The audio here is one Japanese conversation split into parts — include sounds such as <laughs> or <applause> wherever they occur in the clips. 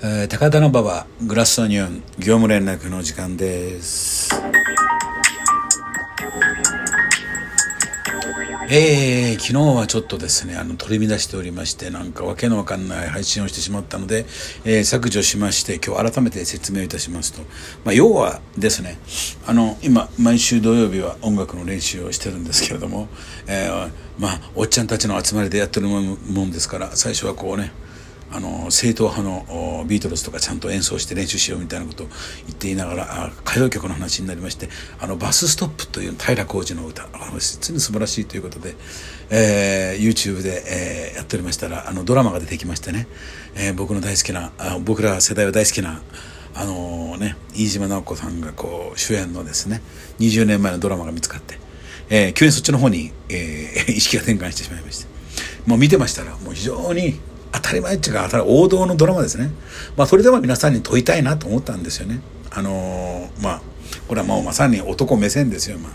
えー、高田馬場グラスオニオン業務連絡の時間です。えー、昨日はちょっとですね、あの、取り乱しておりまして、なんかわけのわかんない配信をしてしまったので、えー、削除しまして、今日改めて説明いたしますと、まあ、要はですね、あの、今、毎週土曜日は音楽の練習をしてるんですけれども、えー、まあ、おっちゃんたちの集まりでやってるもんですから、最初はこうね、あの正統派のビートルズとかちゃんと演奏して練習しようみたいなことを言っていながら歌謡曲の話になりましてあのバスストップという平浩二の歌実に素晴らしいということで、えー、YouTube で、えー、やっておりましたらあのドラマが出てきましてね、えー、僕の大好きなあ僕ら世代は大好きなあの、ね飯島直子さんがこう主演のですね20年前のドラマが見つかって、えー、急にそっちの方に、えー、<laughs> 意識が転換してしまいましてもう見てましたらもう非常に当たり前っていうか王道のドラマですね。まあそれでも皆さんに問いたいなと思ったんですよね。あのー、まあこれはもうまさに男目線ですよ。まあ、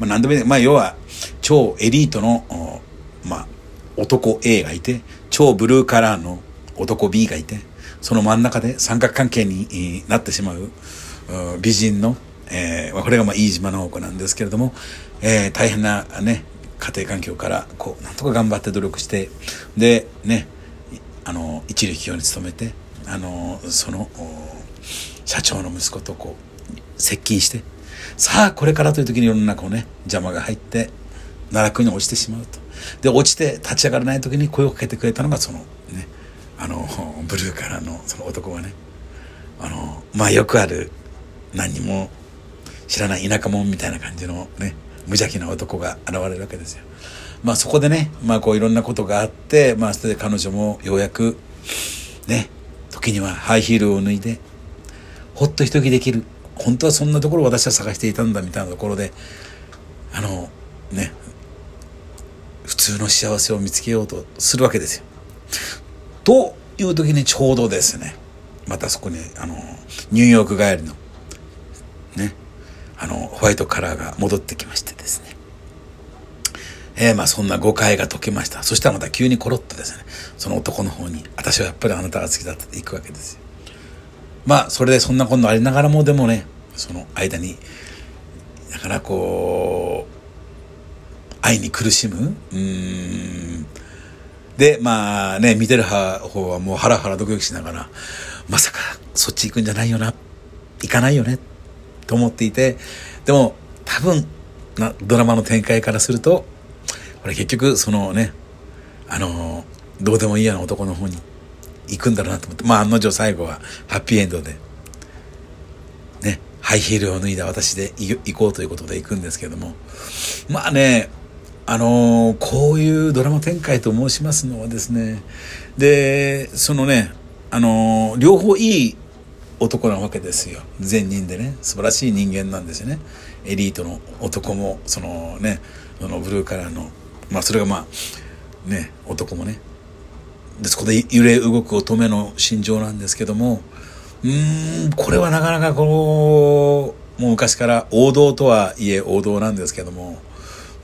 まあ、何でもいい。まあ要は超エリートの、まあ男 A がいて、超ブルーカラーの男 B がいて、その真ん中で三角関係になってしまう美人の、えー、これがまあ飯島直子なんですけれども、えー、大変なね、家庭環境からこうなんとか頑張って努力してでねあの一流企業に勤めてあのその社長の息子とこう接近してさあこれからという時に世の中をね邪魔が入って奈落に落ちてしまうとで落ちて立ち上がらない時に声をかけてくれたのがそのねあのブルーからのその男がねあのまあよくある何にも知らない田舎者みたいな感じのね無邪気な男が現れるわけですよ。まあそこでね、まあこういろんなことがあって、まあそれで彼女もようやく、ね、時にはハイヒールを脱いで、ほっと一息できる。本当はそんなところを私は探していたんだみたいなところで、あの、ね、普通の幸せを見つけようとするわけですよ。という時にちょうどですね、またそこに、あの、ニューヨーク帰りの、ね、あの、ホワイトカラーが戻ってきましてですね。えー、まあそんな誤解が解けました。そしたらまた急にコロッとですね、その男の方に、私はやっぱりあなたが好きだって行くわけですよ。まあそれでそんなことありながらもでもね、その間に、だからこう、愛に苦しむうん。で、まあね、見てる方はもうハラハラドキドキしながら、まさかそっち行くんじゃないよな、行かないよね、と思っていて、でも多分、なドラマの展開からすると、これ結局そのねあのどうでもいいやな男の方に行くんだろうなと思ってまあ案の定最後はハッピーエンドでねハイヒールを脱いだ私で行こうということで行くんですけどもまあねあのこういうドラマ展開と申しますのはですねでそのねあの両方いい男なわけですよ。善人でね素晴らしい人間なんですよね。エリートの男もそのねそのブルーカラーのまあそれがまあね男もね。でそこで揺れ動く乙女の心情なんですけどもうんこれはなかなかこうもう昔から王道とはいえ王道なんですけども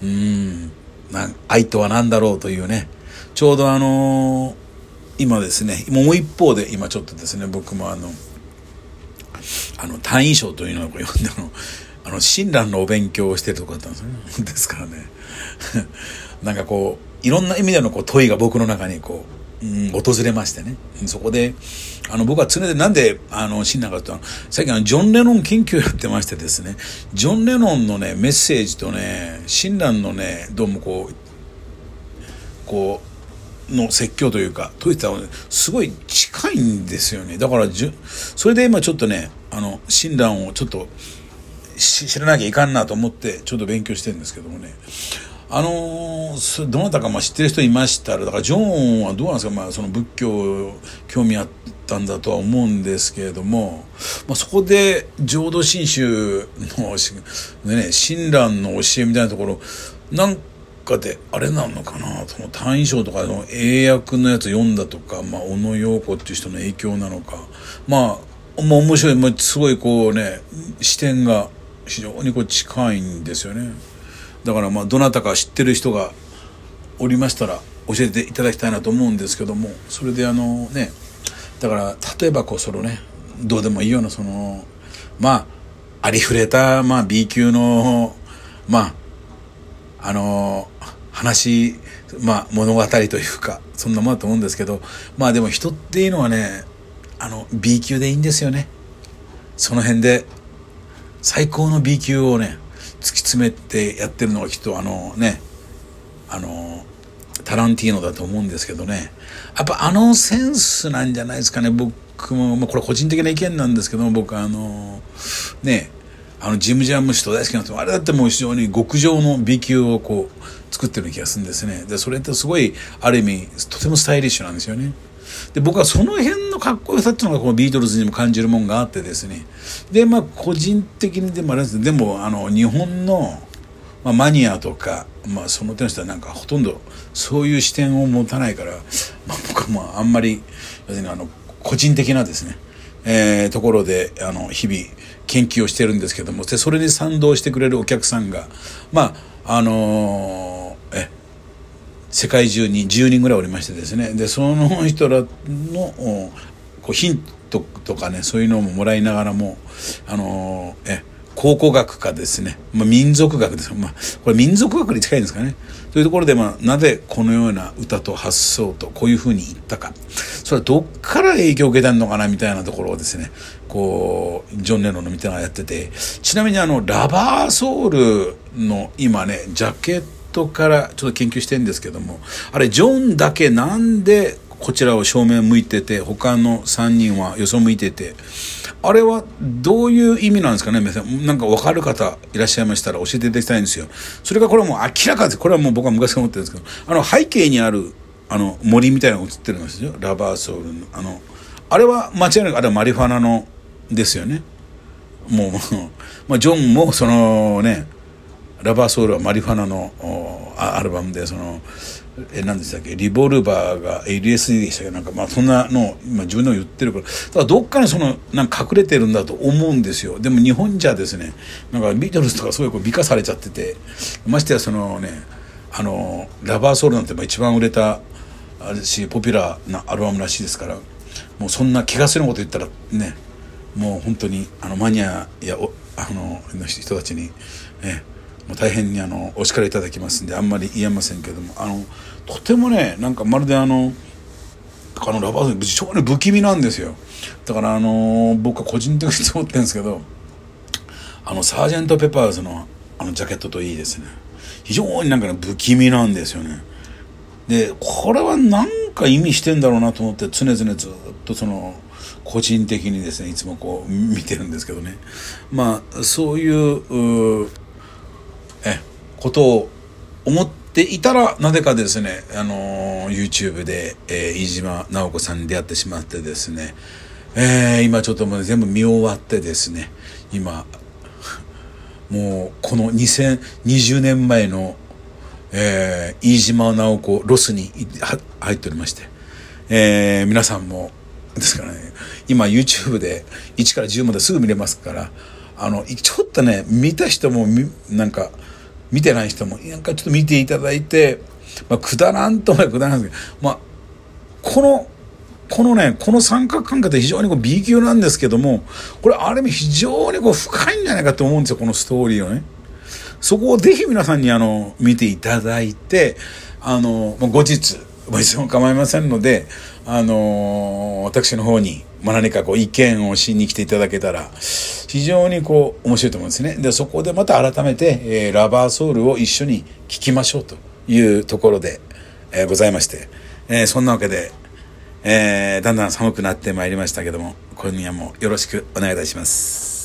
うんな愛とは何だろうというね。ちょうどあのー、今ですねもう一方で今ちょっとですね僕もあのあの単位賞というのを呼んでのあの親鸞のお勉強をしてるとこだったんですね。<laughs> ですからね。なんかこういろんな意味でのこう問いが僕の中にこう、うん、訪れましてね。そこであの僕は常でなんであの死んなかったの最近あのジョン・レノン研究やってましてですね。ジョン・レノンのねメッセージとね親鸞のねどうもこうこうの説教というかといったら、ね、すごい近いんですよね。だからじそれで今ちょっとねあの親鸞をちょっと知らなきゃいかんなと思ってちょっと勉強してるんですけどもね。あのー、どなたかまあ知ってる人いましたらだからジョンはどうなんですか、まあ、その仏教興味あったんだとは思うんですけれども、まあ、そこで浄土真宗の、ね、親鸞の教えみたいなところなんかであれなのかな？その「単位章」とかの英訳のやつ読んだとか、まあ、小野陽子っていう人の影響なのか。まあまあ面白い、まあ、すごいこうね視点が非常にこう近いんですよね。だからまあどなたか知ってる人がおりましたら教えていただきたいなと思うんですけどもそれであのねだから例えばこうそのねどうでもいいようなそのまあありふれた、まあ、B 級のまああの話、まあ、物語というかそんなもんだと思うんですけどまあでも人っていうのはねあの B 級でいいんですよね。その辺で最高の B 級をね突き詰めてやってるのがきっとあのねあのタランティーノだと思うんですけどね。やっぱあのセンスなんじゃないですかね。僕も、まあ、これ個人的な意見なんですけど僕あのねあのジム・ジャムシと大好きな人あれだってもう非常に極上の B 級をこう作ってる気がするんですね。でそれってすごいある意味とてもスタイリッシュなんですよね。で僕はその辺のかっこよさっていうのがこのビートルズにも感じるもんがあってですね。でまあ個人的にでもあれですでもあの日本の、まあ、マニアとか、まあ、その手の人はなんかほとんどそういう視点を持たないから、まあ、僕はまああんまり要するにあの個人的なですね、えー、ところであの日々研究をしてるんですけどもでそれに賛同してくれるお客さんがまああのー、世界中に10人ぐらいおりましてですね。でその人らのこうヒントとかねそういうのももらいながらもあのー、え考古学かですね、まあ、民族学です、まあ、これ民族学に近いんですかね。というところで、まあ、なぜこのような歌と発想とこういうふうに言ったか。それはどっから影響を受けたのかなみたいなところをですねこうジョン・レノンの見てがやってて。ちなみにあのラバーソウルの今ねジャケットからちょっと研究してるんですけどもあれジョンだけなんでこちらを正面向いてて他の3人はよそ向いててあれはどういう意味なんですかね皆さん。なんか分かる方いらっしゃいましたら教えていただきたいんですよ。それがこれはもう明らかです。これはもう僕は昔から思ってるんですけどあの背景にあるあの森みたいなの映ってるんですよ。ラバーソウルのあのあれは間違いなくあれはマリファナのですよね。もう、<laughs> まあ、ジョンもそのねラバーソウルはマリファナのアルバムでそのえ何でしたっけ？リボルバーが LSD でしたけ？どなんかまあそんなの今自分でも言ってるからだからどっかにそのなんか隠れてるんだと思うんですよ。でも日本じゃですねなんかビートルズとかすごいこう美化されちゃっててましてやそのねあのラバーソウルなんて一番売れたあれしポピュラーなアルバムらしいですからもうそんな気がすること言ったらねもう本当にあのマニアやあの人たちにねもう大変にあのお叱りいただきますんであんまり言えませんけどもあのとてもねなんかまるであのあのラバーズ非常に不気味なんですよ。だからあの僕は個人的に思ってるんですけどあのサージェント・ペパーズのあのジャケットといいですね。非常になんかね不気味なんですよね。でこれは何か意味してんだろうなと思って常々ずっとその個人的にですねいつもこう見てるんですけどね。まあそういうえことを思っていたらなぜかですねあの YouTube で、えー、飯島直子さんに出会ってしまってですね、えー、今ちょっともう全部見終わってですね今 <laughs> もうこの2020年前の、えー、飯島直子ロスに入っておりまして、えー、皆さんもですからね今 YouTube で1から10まですぐ見れますからあのちょっとね見た人もなんか見てない人もなんかちょっと見ていただいて、まあ、くだらんとはくだらんですけど、まあ、このこのねこの三角関係って非常にこう B 級なんですけどもこれある意味非常にこう深いんじゃないかと思うんですよこのストーリーをね。そこをぜひ皆さんにあの見ていただいてあの後日いつも構いませんのであの私の方にまあ、何かこう意見をしに来ていただけたら非常にこう面白いと思うんですね。でそこでまた改めて、えー、ラバーソウルを一緒に聴きましょうというところで、えー、ございまして、えー、そんなわけで、え、だんだん寒くなってまいりましたけども今夜もよろしくお願いいたします。